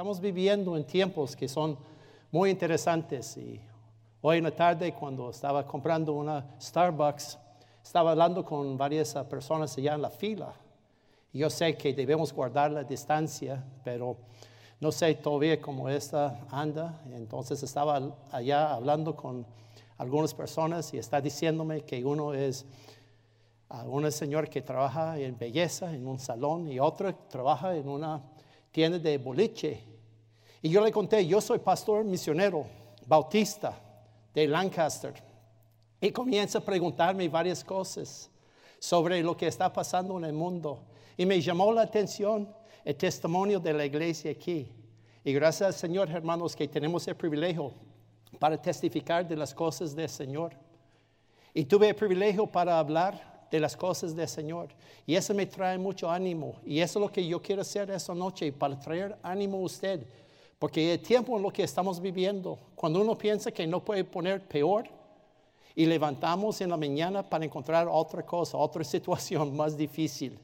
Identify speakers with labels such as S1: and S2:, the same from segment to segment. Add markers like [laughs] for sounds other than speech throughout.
S1: Estamos viviendo en tiempos que son muy interesantes y hoy en la tarde cuando estaba comprando una Starbucks, estaba hablando con varias personas allá en la fila. Yo sé que debemos guardar la distancia, pero no sé todavía cómo esta anda. Entonces estaba allá hablando con algunas personas y está diciéndome que uno es un señor que trabaja en belleza, en un salón, y otro trabaja en una tienda de boliche. Y yo le conté, yo soy pastor misionero, bautista de Lancaster. Y comienza a preguntarme varias cosas sobre lo que está pasando en el mundo. Y me llamó la atención el testimonio de la iglesia aquí. Y gracias al Señor, hermanos, que tenemos el privilegio para testificar de las cosas del Señor. Y tuve el privilegio para hablar de las cosas del Señor. Y eso me trae mucho ánimo. Y eso es lo que yo quiero hacer esta noche, para traer ánimo a usted. Porque el tiempo en lo que estamos viviendo, cuando uno piensa que no puede poner peor, y levantamos en la mañana para encontrar otra cosa, otra [laughs] situación más difícil.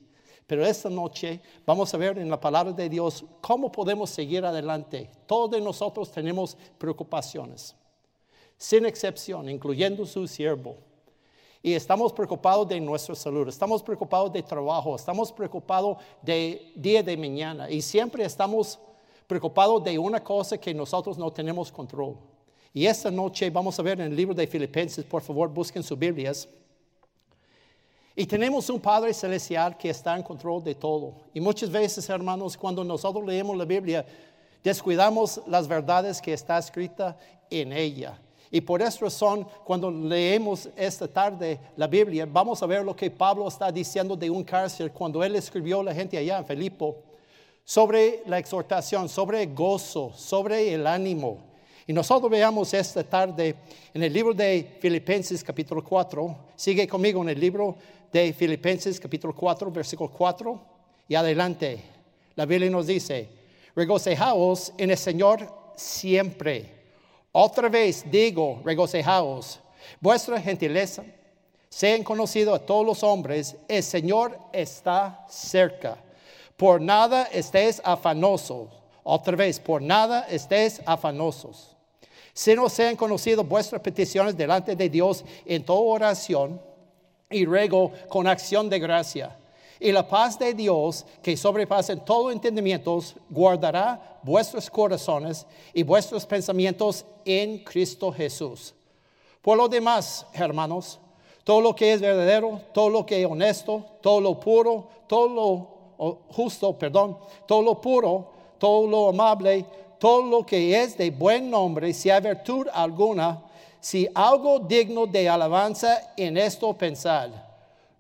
S1: Pero esta noche vamos a ver en la palabra de Dios cómo podemos seguir adelante. Todos nosotros tenemos preocupaciones, sin excepción, incluyendo su siervo. Y estamos preocupados de nuestra salud, estamos preocupados de trabajo, estamos preocupados de día de mañana. Y siempre estamos preocupados de una cosa que nosotros no tenemos control. Y esta noche vamos a ver en el libro de Filipenses, por favor, busquen sus Biblias. Y tenemos un Padre Celestial que está en control de todo. Y muchas veces, hermanos, cuando nosotros leemos la Biblia, descuidamos las verdades que está escrita en ella. Y por esa razón, cuando leemos esta tarde la Biblia, vamos a ver lo que Pablo está diciendo de un cárcel cuando él escribió a la gente allá en Filipo sobre la exhortación, sobre el gozo, sobre el ánimo. Y nosotros veamos esta tarde en el libro de Filipenses capítulo 4. Sigue conmigo en el libro de Filipenses capítulo 4, versículo 4 y adelante. La Biblia nos dice, regocijaos en el Señor siempre. Otra vez digo, regocijaos. Vuestra gentileza sean conocido a todos los hombres, el Señor está cerca. Por nada estéis afanosos. Otra vez, por nada estéis afanosos. Si no sean conocidos vuestras peticiones delante de Dios en toda oración y ruego con acción de gracia. Y la paz de Dios, que sobrepasa todo entendimiento, guardará vuestros corazones y vuestros pensamientos en Cristo Jesús. Por lo demás, hermanos, todo lo que es verdadero, todo lo que es honesto, todo lo puro, todo lo justo, perdón, todo lo puro, todo lo amable, todo lo que es de buen nombre, si hay virtud alguna, si algo digno de alabanza en esto pensad,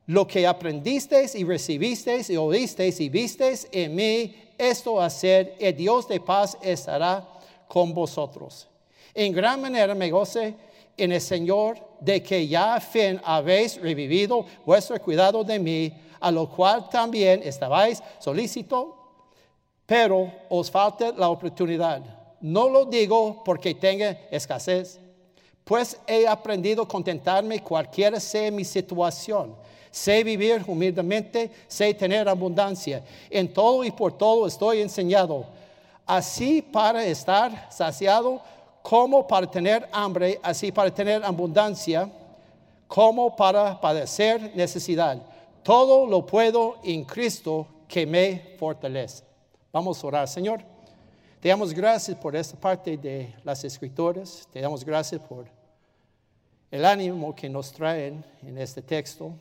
S1: lo que aprendisteis y recibisteis y oísteis y visteis en mí, esto hacer, el Dios de paz estará con vosotros. En gran manera me goce en el Señor de que ya a fin habéis revivido vuestro cuidado de mí, a lo cual también estabais solícito, pero os falta la oportunidad. No lo digo porque tenga escasez pues he aprendido a contentarme cualquiera sea mi situación. Sé vivir humildemente, sé tener abundancia. En todo y por todo estoy enseñado. Así para estar saciado, como para tener hambre, así para tener abundancia, como para padecer necesidad. Todo lo puedo en Cristo que me fortalece. Vamos a orar, Señor. Te damos gracias por esta parte de las escrituras. Te damos gracias por el ánimo que nos traen en este texto.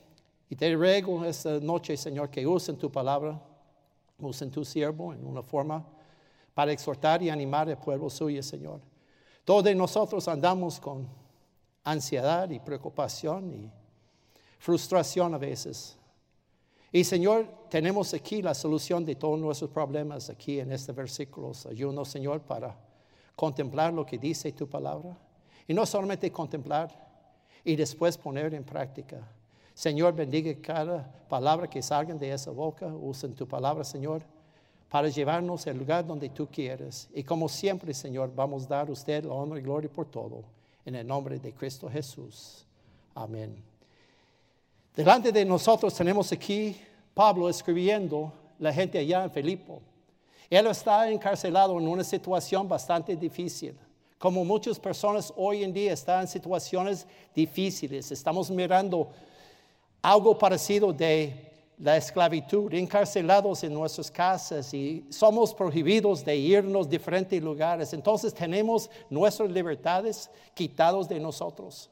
S1: Y te ruego esta noche, Señor, que usen tu palabra, usen tu siervo en una forma para exhortar y animar al pueblo suyo, Señor. Todos nosotros andamos con ansiedad y preocupación y frustración a veces. Y Señor, tenemos aquí la solución de todos nuestros problemas aquí en este versículo. Ayúdanos, Señor, para contemplar lo que dice tu palabra. Y no solamente contemplar, y después poner en práctica. Señor, bendiga cada palabra que salga de esa boca. Usa tu palabra, Señor, para llevarnos al lugar donde tú quieres. Y como siempre, Señor, vamos a dar a usted la honra y gloria por todo. En el nombre de Cristo Jesús. Amén. Delante de nosotros tenemos aquí Pablo escribiendo la gente allá en Filipo. Él está encarcelado en una situación bastante difícil. Como muchas personas hoy en día están en situaciones difíciles, estamos mirando algo parecido de la esclavitud, encarcelados en nuestras casas y somos prohibidos de irnos a diferentes lugares. Entonces tenemos nuestras libertades quitadas de nosotros.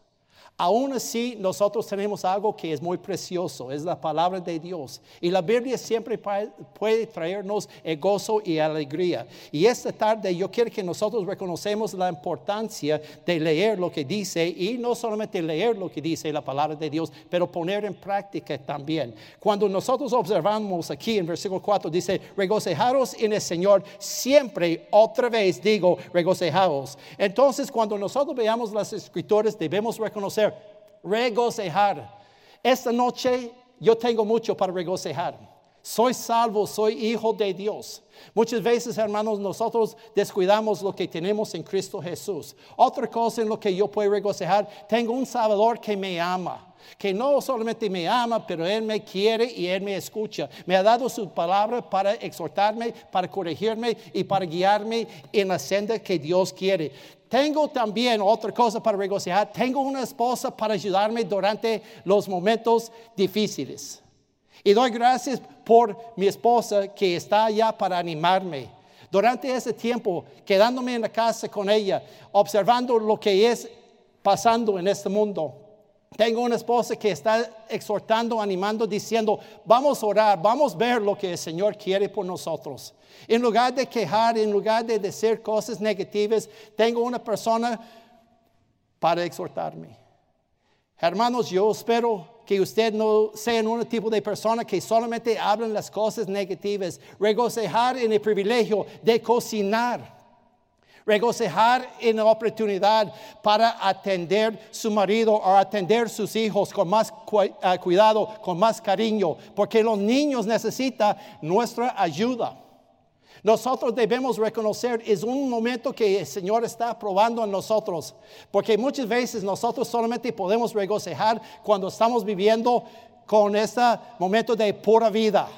S1: Aún así, nosotros tenemos algo que es muy precioso, es la palabra de Dios. Y la Biblia siempre puede traernos el gozo y alegría. Y esta tarde yo quiero que nosotros reconocemos la importancia de leer lo que dice y no solamente leer lo que dice la palabra de Dios, pero poner en práctica también. Cuando nosotros observamos aquí en versículo 4, dice, regocijaros en el Señor, siempre otra vez digo, regocijaos. Entonces, cuando nosotros veamos las escrituras, debemos reconocer regocijar. Esta noche yo tengo mucho para regocijar. Soy salvo, soy hijo de Dios. Muchas veces, hermanos, nosotros descuidamos lo que tenemos en Cristo Jesús. Otra cosa en lo que yo puedo regocijar, tengo un Salvador que me ama que no solamente me ama, pero Él me quiere y Él me escucha. Me ha dado su palabra para exhortarme, para corregirme y para guiarme en la senda que Dios quiere. Tengo también otra cosa para regocijar. Tengo una esposa para ayudarme durante los momentos difíciles. Y doy gracias por mi esposa que está allá para animarme. Durante ese tiempo, quedándome en la casa con ella, observando lo que es pasando en este mundo. Tengo una esposa que está exhortando, animando, diciendo, vamos a orar, vamos a ver lo que el Señor quiere por nosotros. En lugar de quejar, en lugar de decir cosas negativas, tengo una persona para exhortarme. Hermanos, yo espero que usted no sea un tipo de persona que solamente hablan las cosas negativas. Regocijar en el privilegio de cocinar regocijar en la oportunidad para atender su marido o atender sus hijos con más ah, cuidado, con más cariño, porque los niños necesitan nuestra ayuda. Nosotros debemos reconocer, es un momento que el Señor está probando en nosotros, porque muchas veces nosotros solamente podemos regocijar cuando estamos viviendo con este momento de pura vida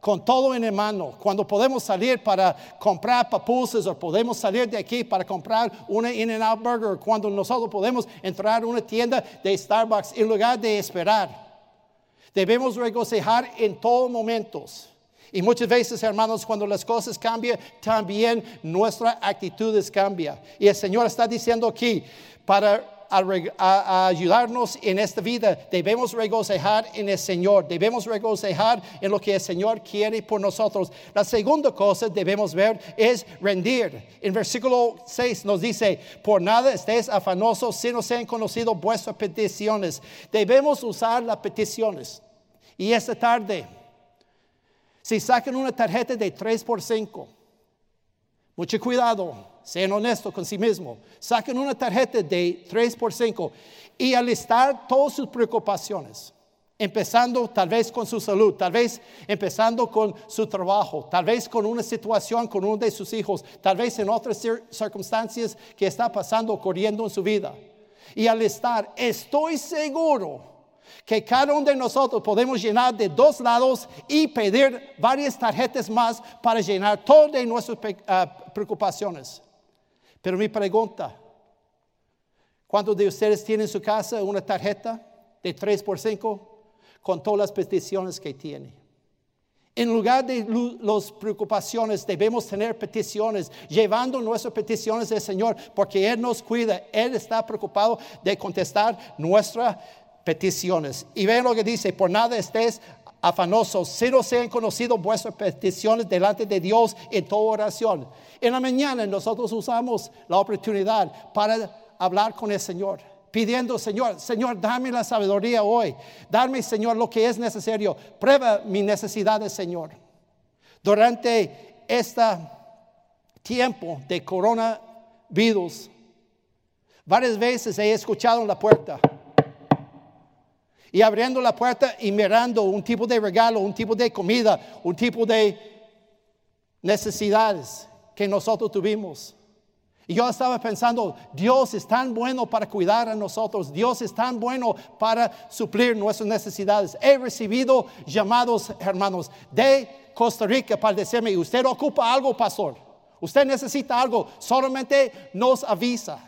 S1: con todo en mano, cuando podemos salir para comprar papusas o podemos salir de aquí para comprar una In-N-Out Burger, cuando nosotros podemos entrar a una tienda de Starbucks en lugar de esperar. Debemos regocijar en todos momentos. Y muchas veces, hermanos, cuando las cosas cambian, también nuestra actitud cambia. Y el Señor está diciendo aquí, para a, ayudarnos en esta vida, debemos regocijar en el Señor, debemos regocijar en lo que el Señor quiere por nosotros. La segunda cosa debemos ver es rendir. En versículo 6 nos dice, por nada estéis afanosos si no sean conocido vuestras peticiones. Debemos usar las peticiones. Y esta tarde, si sacan una tarjeta de 3 por 5, mucho cuidado, sean honestos con sí mismos. Saquen una tarjeta de 3 por 5 y alistar todas sus preocupaciones. Empezando tal vez con su salud, tal vez empezando con su trabajo, tal vez con una situación con uno de sus hijos, tal vez en otras circunstancias que está pasando, corriendo en su vida. Y alistar, estoy seguro que cada uno de nosotros podemos llenar de dos lados y pedir varias tarjetas más para llenar todas nuestras ah, preocupaciones. Pero mi pregunta, ¿cuántos de ustedes tienen en su casa una tarjeta de 3 por 5 con todas las peticiones que tiene? En lugar de las preocupaciones, debemos tener peticiones, llevando nuestras peticiones al Señor, porque Él nos cuida, Él está preocupado de contestar nuestras peticiones. Y ven lo que dice, por nada estés afanosos, si no sean conocidos vuestras peticiones delante de Dios en toda oración. En la mañana nosotros usamos la oportunidad para hablar con el Señor, pidiendo, Señor, Señor, dame la sabiduría hoy, dame, Señor, lo que es necesario, prueba mi necesidades, Señor. Durante este tiempo de coronavirus, varias veces he escuchado en la puerta y abriendo la puerta y mirando un tipo de regalo, un tipo de comida, un tipo de necesidades que nosotros tuvimos. Y yo estaba pensando, Dios es tan bueno para cuidar a nosotros, Dios es tan bueno para suplir nuestras necesidades. He recibido llamados, hermanos, de Costa Rica para decirme, usted ocupa algo, pastor, usted necesita algo, solamente nos avisa.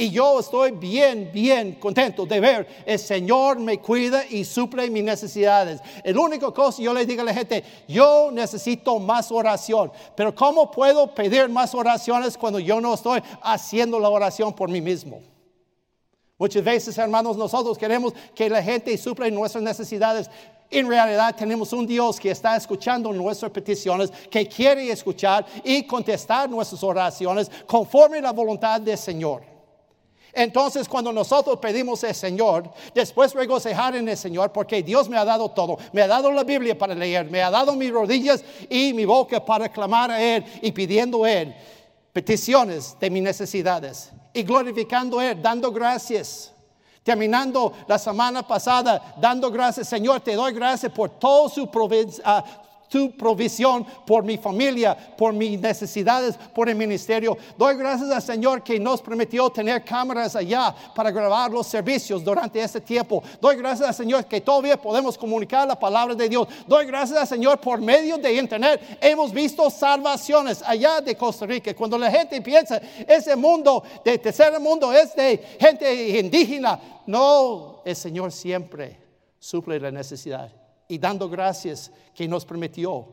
S1: Y yo estoy bien, bien contento de ver el Señor me cuida y suple mis necesidades. El único cosa yo le digo a la gente, yo necesito más oración. Pero ¿cómo puedo pedir más oraciones cuando yo no estoy haciendo la oración por mí mismo? Muchas veces, hermanos, nosotros queremos que la gente suple nuestras necesidades. En realidad tenemos un Dios que está escuchando nuestras peticiones, que quiere escuchar y contestar nuestras oraciones conforme a la voluntad del Señor. Entonces cuando nosotros pedimos al Señor, después regocijar en el Señor, porque Dios me ha dado todo, me ha dado la Biblia para leer, me ha dado mis rodillas y mi boca para clamar a Él y pidiendo a Él peticiones de mis necesidades y glorificando Él, dando gracias. Terminando la semana pasada, dando gracias, Señor, te doy gracias por todo su, providencia tu provisión por mi familia, por mis necesidades, por el ministerio. Doy gracias al Señor que nos permitió tener cámaras allá para grabar los servicios durante este tiempo. Doy gracias al Señor que todavía podemos comunicar la palabra de Dios. Doy gracias al Señor por medio de internet. Hemos visto salvaciones allá de Costa Rica. Cuando la gente piensa, ese mundo de tercer mundo es de gente indígena. No, el Señor siempre suple la necesidad y dando gracias que nos permitió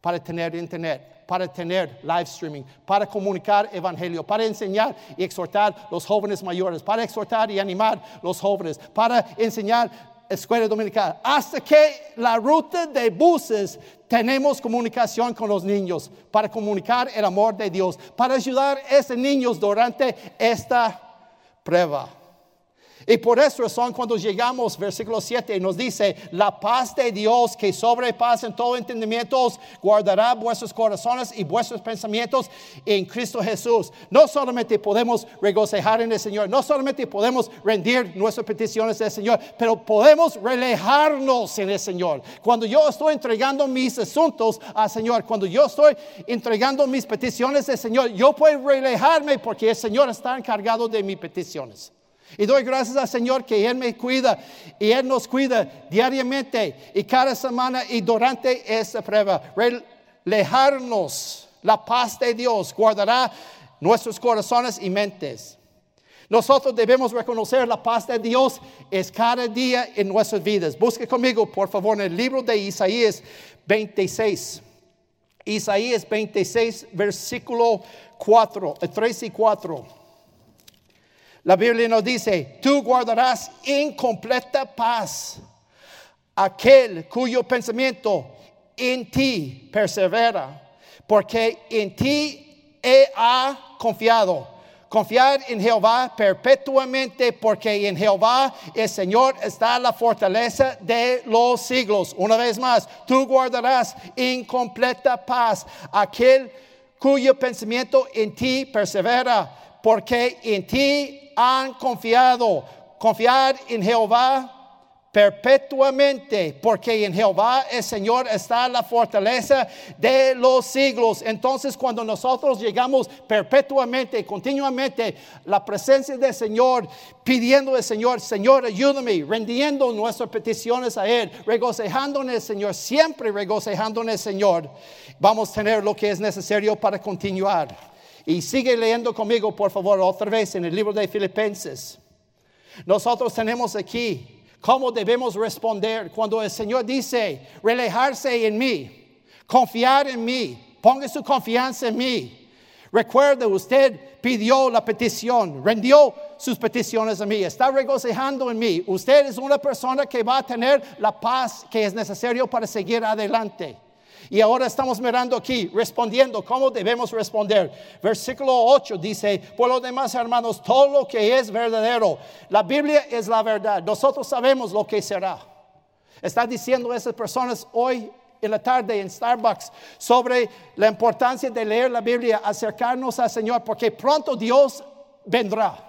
S1: para tener internet, para tener live streaming, para comunicar evangelio, para enseñar y exhortar los jóvenes mayores, para exhortar y animar los jóvenes, para enseñar escuela dominical, hasta que la ruta de buses tenemos comunicación con los niños, para comunicar el amor de Dios, para ayudar a esos niños durante esta prueba. Y por esa razón cuando llegamos, versículo 7, nos dice, la paz de Dios que sobrepasa en todo entendimiento, guardará vuestros corazones y vuestros pensamientos en Cristo Jesús. No solamente podemos regocijar en el Señor, no solamente podemos rendir nuestras peticiones al Señor, pero podemos relajarnos en el Señor. Cuando yo estoy entregando mis asuntos al Señor, cuando yo estoy entregando mis peticiones al Señor, yo puedo relajarme porque el Señor está encargado de mis peticiones. Y doy gracias al Señor que Él me cuida y Él nos cuida diariamente y cada semana y durante esta prueba. Relajarnos, la paz de Dios guardará nuestros corazones y mentes. Nosotros debemos reconocer la paz de Dios es cada día en nuestras vidas. Busque conmigo, por favor, en el libro de Isaías 26. Isaías 26, versículo 4, 3 y 4. La Biblia nos dice, tú guardarás en completa paz aquel cuyo pensamiento en ti persevera, porque en ti he confiado. Confiar en Jehová perpetuamente, porque en Jehová el Señor está la fortaleza de los siglos. Una vez más, tú guardarás en completa paz aquel cuyo pensamiento en ti persevera, porque en ti han confiado. Confiar en Jehová perpetuamente, porque en Jehová el Señor está la fortaleza de los siglos. Entonces cuando nosotros llegamos perpetuamente, continuamente, la presencia del Señor, pidiendo al Señor, Señor, ayúdame, rendiendo nuestras peticiones a Él, regocijando en el Señor, siempre regocijando en el Señor, vamos a tener lo que es necesario para continuar. Y sigue leyendo conmigo, por favor, otra vez en el libro de Filipenses. Nosotros tenemos aquí cómo debemos responder cuando el Señor dice, relajarse en mí, confiar en mí, ponga su confianza en mí. Recuerde, usted pidió la petición, rendió sus peticiones a mí, está regocijando en mí. Usted es una persona que va a tener la paz que es necesario para seguir adelante. Y ahora estamos mirando aquí, respondiendo, ¿cómo debemos responder? Versículo 8 dice, por lo demás, hermanos, todo lo que es verdadero, la Biblia es la verdad, nosotros sabemos lo que será. Está diciendo esas personas hoy en la tarde en Starbucks sobre la importancia de leer la Biblia, acercarnos al Señor, porque pronto Dios vendrá.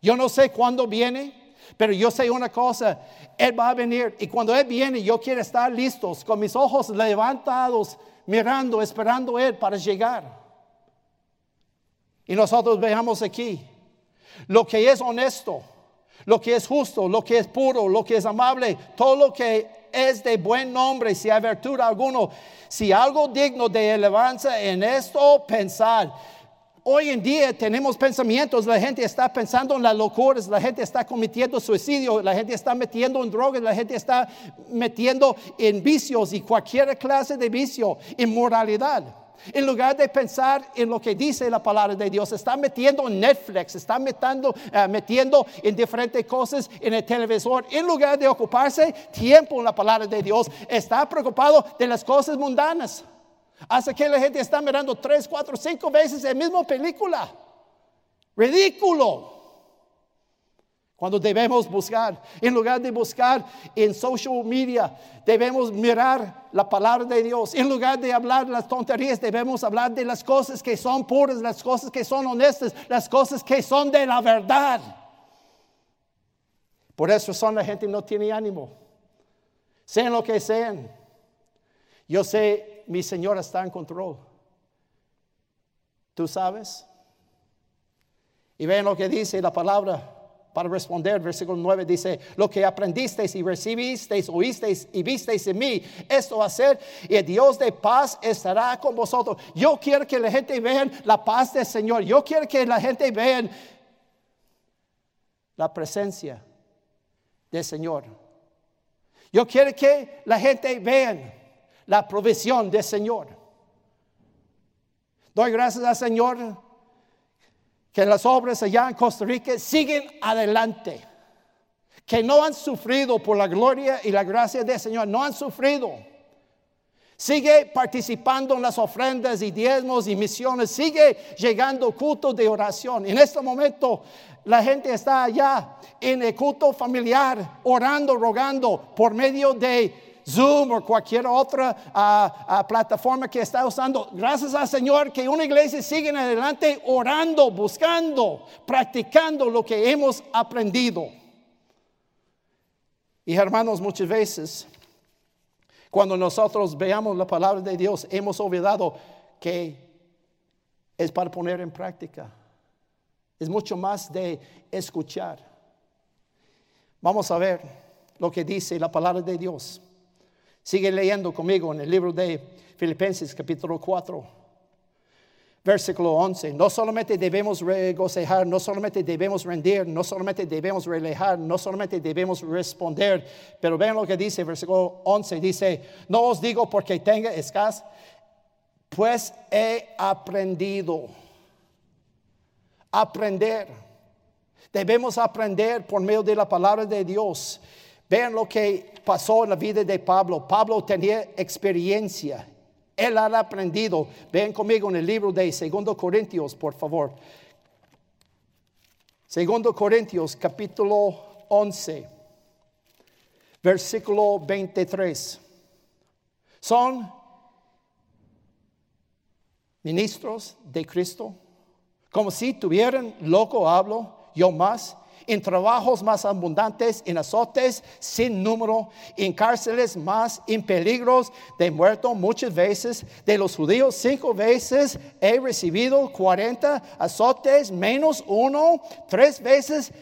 S1: Yo no sé cuándo viene, pero yo sé una cosa, Él va a venir y cuando Él viene yo quiero estar listos, con mis ojos levantados, mirando, esperando Él para llegar. Y nosotros veamos aquí lo que es honesto, lo que es justo, lo que es puro, lo que es amable, todo lo que es de buen nombre, si hay virtud alguno, si algo digno de elevancia en esto, pensar. Hoy en día tenemos pensamientos, la gente está pensando en las locuras, la gente está cometiendo suicidio, la gente está metiendo en drogas, la gente está metiendo en vicios y cualquier clase de vicio, inmoralidad. En lugar de pensar en lo que dice la palabra de Dios, está metiendo en Netflix, está metiendo, eh, metiendo en diferentes cosas en el televisor. En lugar de ocuparse tiempo en la palabra de Dios, está preocupado de las cosas mundanas. Hace que la gente está mirando tres, cuatro, cinco veces la misma película. Ridículo. Cuando debemos buscar, en lugar de buscar en social media, debemos mirar la palabra de Dios. En lugar de hablar las tonterías, debemos hablar de las cosas que son puras, las cosas que son honestas, las cosas que son de la verdad. Por eso son la gente no tiene ánimo. Sean lo que sean. Yo sé, mi Señor está en control. ¿Tú sabes? Y ven lo que dice la palabra para responder, versículo 9 dice, lo que aprendisteis y recibisteis, oísteis y visteis en mí, esto hacer y el Dios de paz estará con vosotros. Yo quiero que la gente vea la paz del Señor. Yo quiero que la gente vea la presencia del Señor. Yo quiero que la gente vea la provisión del Señor. Doy gracias al Señor que las obras allá en Costa Rica siguen adelante, que no han sufrido por la gloria y la gracia del Señor, no han sufrido. Sigue participando en las ofrendas y diezmos y misiones, sigue llegando culto de oración. En este momento la gente está allá en el culto familiar, orando, rogando por medio de Zoom o cualquier otra ah, ah, plataforma que está usando. Gracias al Señor que una iglesia sigue adelante orando, buscando, practicando lo que hemos aprendido. Y hermanos, muchas veces, cuando nosotros veamos la palabra de Dios, hemos olvidado que es para poner en práctica. Es mucho más de escuchar. Vamos a ver lo que dice la palabra de Dios. Sigue leyendo conmigo en el libro de Filipenses capítulo 4, versículo 11. No solamente debemos regocijar, no solamente debemos rendir, no solamente debemos relajar, no solamente debemos responder, pero vean lo que dice, versículo 11, dice, no os digo porque tenga escasez, pues he aprendido. Aprender. Debemos aprender por medio de la palabra de Dios. Vean lo que pasó en la vida de Pablo. Pablo tenía experiencia. Él ha aprendido. Ven conmigo en el libro de 2 Corintios, por favor. 2 Corintios, capítulo 11, versículo 23. Son ministros de Cristo. Como si tuvieran loco hablo, yo más en trabajos más abundantes, en azotes sin número, en cárceles más, en peligros de muerto muchas veces. De los judíos cinco veces he recibido cuarenta azotes menos uno, tres veces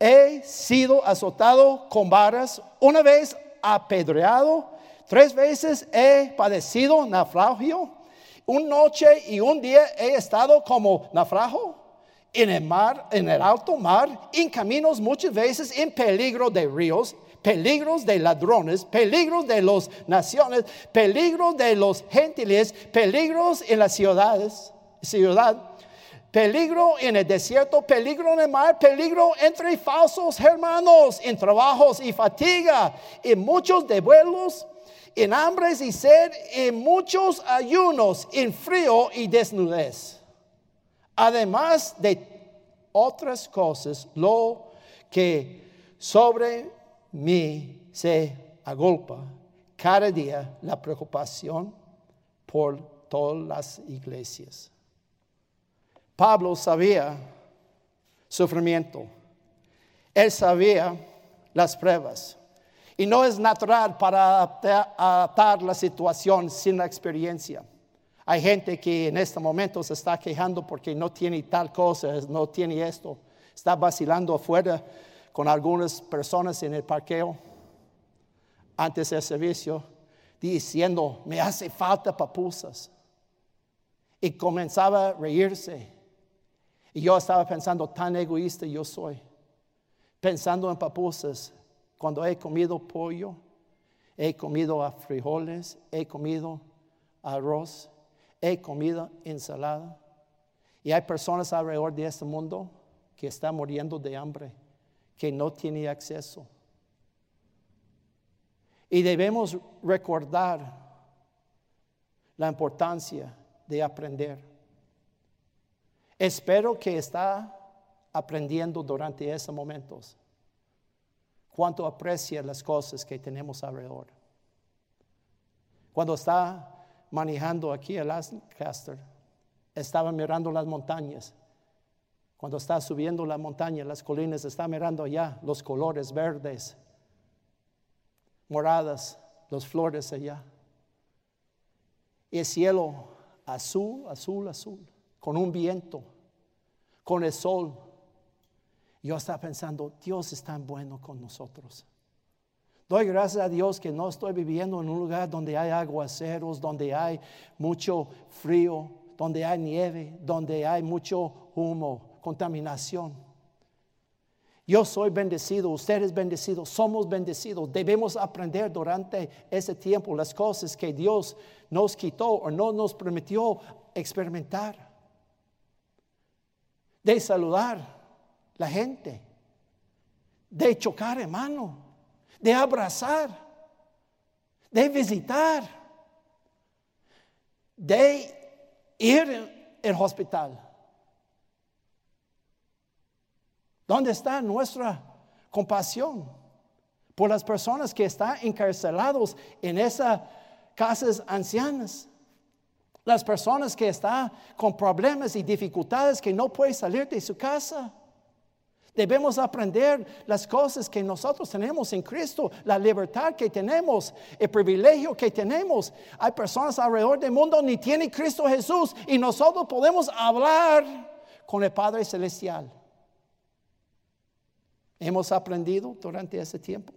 S1: he sido azotado con varas, una vez apedreado, tres veces he padecido naufragio, una noche y un día he estado como naufrago en el mar, en el alto mar, en caminos muchas veces en peligro de ríos, peligros de ladrones, peligros de las naciones, peligros de los gentiles, peligros en las ciudades, ciudad, peligro en el desierto, peligro en el mar, peligro entre falsos hermanos, en trabajos y fatiga, en muchos de vuelos, en hambres y sed, en muchos ayunos, en frío y desnudez. Además de otras cosas, lo que sobre mí se agolpa cada día la preocupación por todas las iglesias. Pablo sabía sufrimiento. Él sabía las pruebas. Y no es natural para adaptar la situación sin la experiencia. Hay gente que en este momento se está quejando porque no tiene tal cosa, no tiene esto. Está vacilando afuera con algunas personas en el parqueo antes del servicio diciendo, me hace falta papusas. Y comenzaba a reírse. Y yo estaba pensando, tan egoísta yo soy. Pensando en papusas, cuando he comido pollo, he comido frijoles, he comido arroz, he comido ensalada. Y hay personas alrededor de este mundo que están muriendo de hambre, que no tienen acceso. Y debemos recordar la importancia de aprender. Espero que está aprendiendo durante esos momentos cuánto aprecia las cosas que tenemos alrededor. Cuando está manejando aquí el Lancaster, estaba mirando las montañas. Cuando está subiendo la montaña, las colinas, está mirando allá los colores verdes, moradas, las flores allá. Y el cielo azul, azul, azul, con un viento, con el sol. Yo estaba pensando, Dios es tan bueno con nosotros. Doy gracias a Dios que no estoy viviendo en un lugar donde hay aguaceros, donde hay mucho frío, donde hay nieve, donde hay mucho humo, contaminación. Yo soy bendecido, usted es bendecido, somos bendecidos. Debemos aprender durante ese tiempo las cosas que Dios nos quitó o no nos permitió experimentar. De saludar la gente, de chocar hermano, de abrazar, de visitar, de ir al hospital. ¿Dónde está nuestra compasión por las personas que están encarcelados en esas casas ancianas? Las personas que están con problemas y dificultades que no pueden salir de su casa. Debemos aprender las cosas que nosotros tenemos en Cristo, la libertad que tenemos, el privilegio que tenemos. Hay personas alrededor del mundo ni tienen Cristo Jesús y nosotros podemos hablar con el Padre Celestial. Hemos aprendido durante ese tiempo.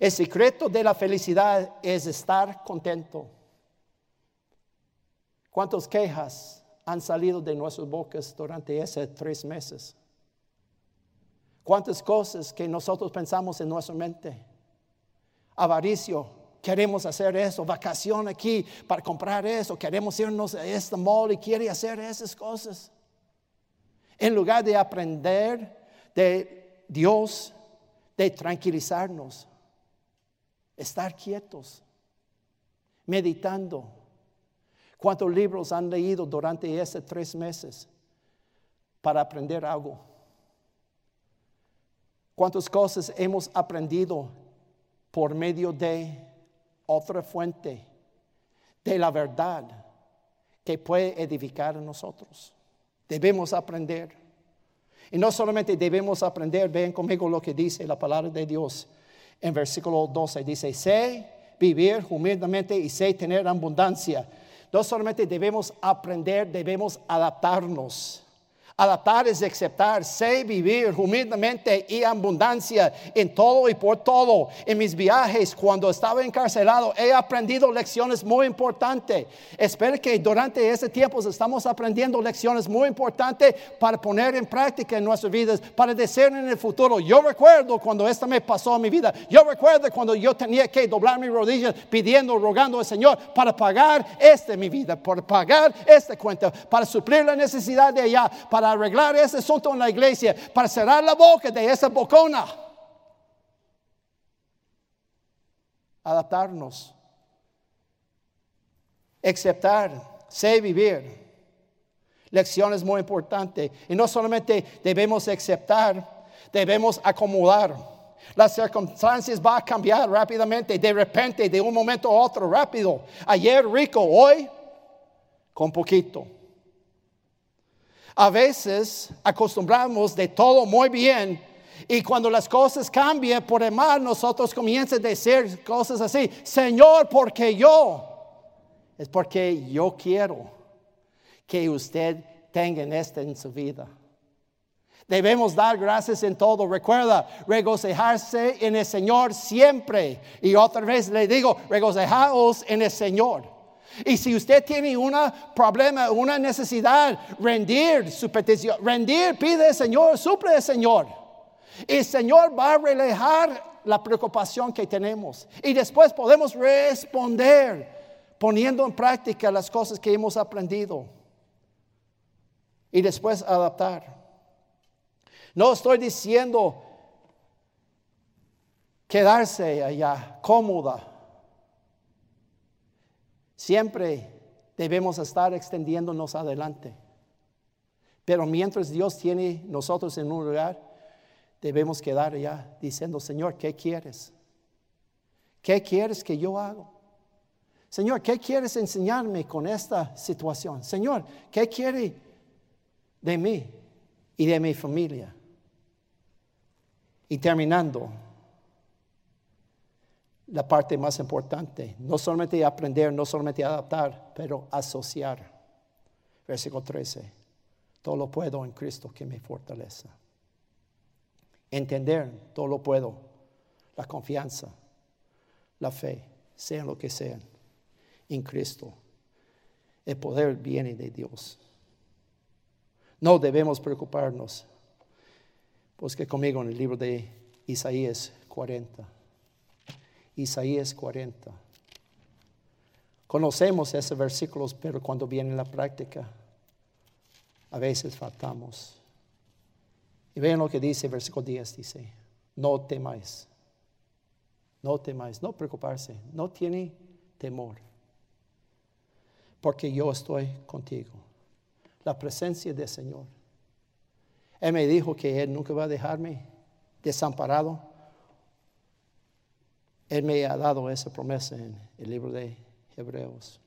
S1: El secreto de la felicidad es estar contento. ¿Cuántas quejas han salido de nuestras bocas durante esos tres meses? ¿Cuántas cosas que nosotros pensamos en nuestra mente? Avaricio, queremos hacer eso, vacación aquí para comprar eso, queremos irnos a este mall y quiere hacer esas cosas. En lugar de aprender de Dios, de tranquilizarnos, estar quietos, meditando. ¿Cuántos libros han leído durante esos tres meses para aprender algo? ¿Cuántas cosas hemos aprendido por medio de otra fuente de la verdad que puede edificar a nosotros? Debemos aprender. Y no solamente debemos aprender, ven conmigo lo que dice la palabra de Dios en versículo 12. Dice, sé vivir humildemente y sé tener abundancia. No solamente debemos aprender, debemos adaptarnos. Adaptar es aceptar, sé vivir humildemente y abundancia en todo y por todo. En mis viajes, cuando estaba encarcelado, he aprendido lecciones muy importantes. Espero que durante ese tiempo estamos aprendiendo lecciones muy importantes para poner en práctica en nuestras vidas, para decir en el futuro. Yo recuerdo cuando esto me pasó en mi vida. Yo recuerdo cuando yo tenía que doblar mis rodillas pidiendo, rogando al Señor para pagar este mi vida, para pagar esta cuenta, para suplir la necesidad de allá, para arreglar ese asunto en la iglesia, para cerrar la boca de esa bocona. Adaptarnos, aceptar, sé vivir. Lecciones muy importantes. Y no solamente debemos aceptar, debemos acomodar. Las circunstancias van a cambiar rápidamente, de repente, de un momento a otro, rápido. Ayer rico, hoy con poquito. A veces acostumbramos de todo muy bien Y cuando las cosas cambian por el mal, nosotros comienzan a decir cosas así, Señor, porque yo, es porque yo quiero que usted tenga esto en su vida. Debemos dar gracias en todo. Recuerda, regocijarse en el Señor siempre. Y otra vez le digo, regocijaos en el Señor. Y si usted tiene un problema, una necesidad, rendir su petición, rendir, pide Señor, suple Señor. Y el Señor va a relajar la preocupación que tenemos. Y después podemos responder poniendo en práctica las cosas que hemos aprendido. Y después adaptar. No estoy diciendo quedarse allá cómoda. Siempre debemos estar extendiéndonos adelante. Pero mientras Dios tiene nosotros en un lugar, debemos quedar allá diciendo, Señor, ¿qué quieres? ¿Qué quieres que yo haga? Señor, ¿qué quieres enseñarme con esta situación? Señor, ¿qué quiere de mí y de mi familia? Y terminando, la parte más importante, no solamente aprender, no solamente adaptar, pero asociar. Versículo 13, todo lo puedo en Cristo que me fortalece. Entender, todo lo puedo, la confianza, la fe, sean lo que sean, en Cristo. El poder viene de Dios. No debemos preocuparnos Busque conmigo en el libro de Isaías 40. Isaías 40. Conocemos esos versículos, pero cuando viene la práctica, a veces faltamos. Y vean lo que dice el versículo 10, dice, no temáis, no temáis, no preocuparse, no tiene temor, porque yo estoy contigo. La presencia del Señor él me dijo que Él nunca va a dejarme desamparado. Él me ha dado esa promesa en el libro de Hebreos.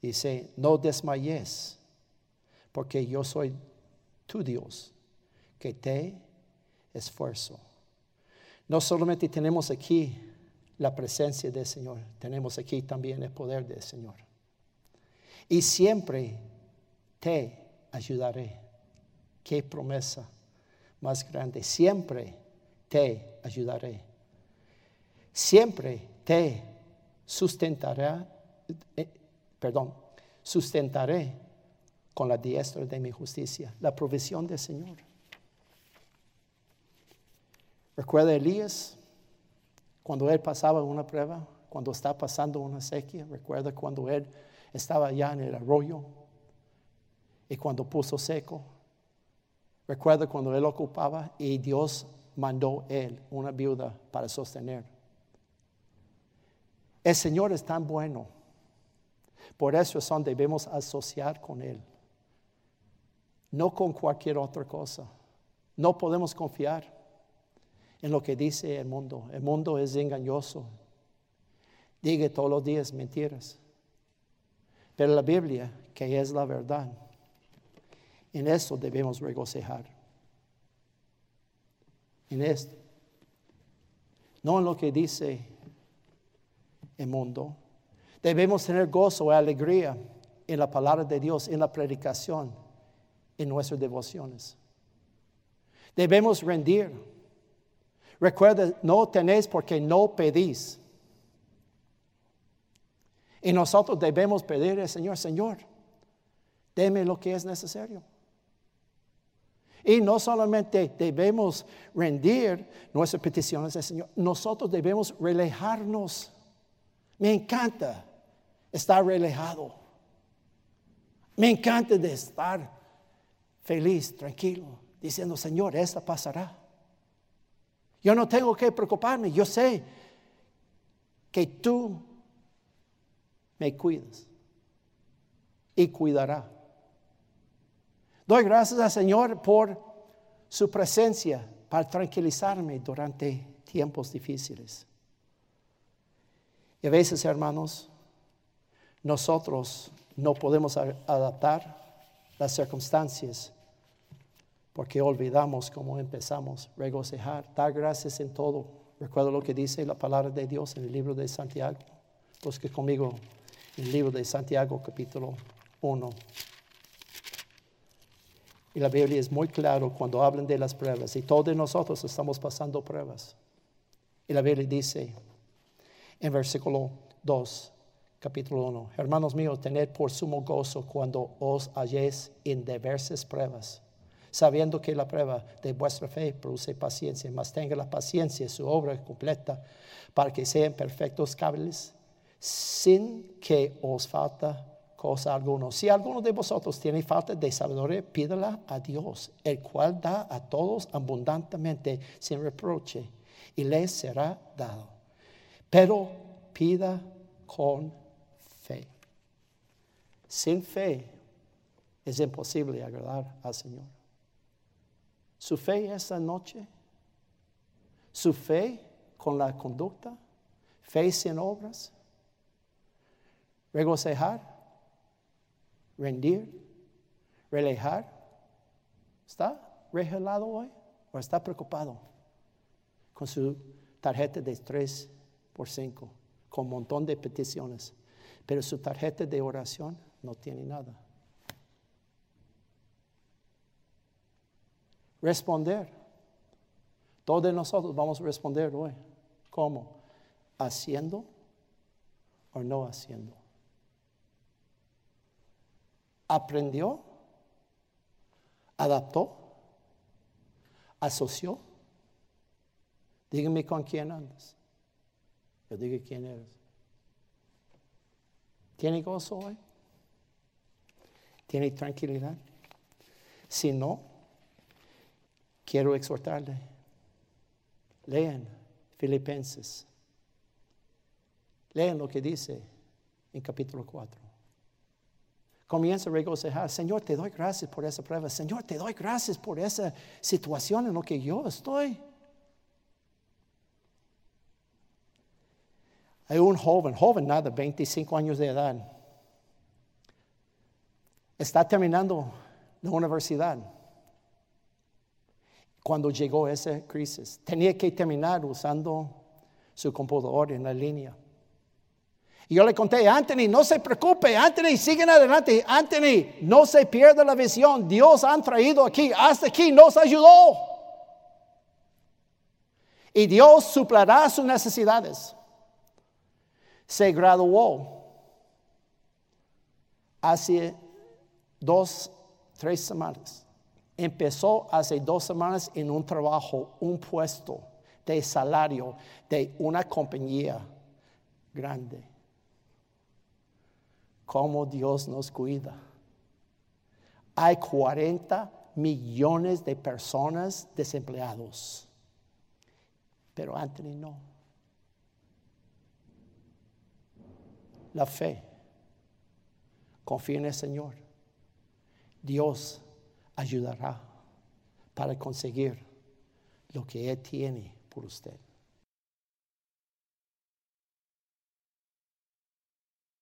S1: Dice, no desmayes, porque yo soy tu Dios, que te esfuerzo. No solamente tenemos aquí la presencia del Señor, tenemos aquí también el poder del Señor. Y siempre te ayudaré. Qué promesa más grande. Siempre te ayudaré. Siempre te sustentaré, eh, perdón, sustentaré con la diestra de mi justicia, la provisión del Señor. Recuerda Elías, cuando él pasaba una prueba, cuando está pasando una sequía, recuerda cuando él estaba allá en el arroyo y cuando puso seco, Recuerda cuando él ocupaba y Dios mandó él una viuda para sostener. El Señor es tan bueno. Por eso son debemos asociar con Él. No con cualquier otra cosa. No podemos confiar en lo que dice el mundo. El mundo es engañoso. Diga todos los días mentiras. Pero la Biblia, que es la verdad, en eso debemos regocijar. En esto. No en lo que dice el mundo. Debemos tener gozo y alegría en la palabra de Dios, en la predicación, en nuestras devociones. Debemos rendir. Recuerda, no tenéis porque no pedís. Y nosotros debemos pedir al Señor, Señor, deme lo que es necesario. Y no solamente debemos rendir nuestras peticiones al Señor, nosotros debemos relajarnos. Me encanta estar relajado. Me encanta estar feliz, tranquilo, diciendo, Señor, esta pasará. Yo no tengo que preocuparme, yo sé que tú me cuidas y cuidará. Doy gracias al Señor por su presencia para tranquilizarme durante tiempos difíciles. Y a veces, hermanos, nosotros no podemos adaptar las circunstancias porque olvidamos cómo empezamos, regocijar, dar gracias en todo. Recuerda lo que dice la palabra de Dios en el libro de Santiago. Busque conmigo el libro de Santiago capítulo 1. Y la Biblia es muy claro cuando hablan de las pruebas. Y todos nosotros estamos pasando pruebas. Y la Biblia dice en versículo 2, capítulo 1, hermanos míos, tened por sumo gozo cuando os halléis en diversas pruebas, sabiendo que la prueba de vuestra fe produce paciencia, mas tenga la paciencia su obra completa, para que sean perfectos cables, sin que os falta cosa alguna. Si alguno de vosotros tiene falta de sabiduría, pídala a Dios, el cual da a todos abundantemente sin reproche, y le será dado. Pero pida con fe. Sin fe es imposible agradar al Señor. Su fe esta noche, su fe con la conducta, fe sin obras, regocijar rendir, relajar. ¿Está regelado hoy o está preocupado con su tarjeta de 3 por 5, con un montón de peticiones, pero su tarjeta de oración no tiene nada? Responder. Todos nosotros vamos a responder hoy. ¿Cómo? ¿Haciendo o no haciendo? aprendió, adaptó, asoció. Dígame con quién andas. Yo digo quién eres. ¿Tiene gozo hoy? ¿Tiene tranquilidad? Si no, quiero exhortarle. Lean Filipenses. Lean lo que dice en capítulo 4 comienza a regocijar. Señor, te doy gracias por esa prueba. Señor, te doy gracias por esa situación en la que yo estoy. Hay un joven, joven nada, 25 años de edad. Está terminando la universidad. Cuando llegó esa crisis, tenía que terminar usando su computador en la línea. Y yo le conté, Anthony, no se preocupe, Anthony, siguen adelante, Anthony, no se pierda la visión, Dios ha traído aquí, hasta aquí nos ayudó. Y Dios suplará sus necesidades. Se graduó hace dos, tres semanas. Empezó hace dos semanas en un trabajo, un puesto de salario de una compañía grande cómo Dios nos cuida. Hay 40 millones de personas desempleados, pero Anthony no. La fe, confía en el Señor. Dios ayudará para conseguir lo que Él tiene por usted.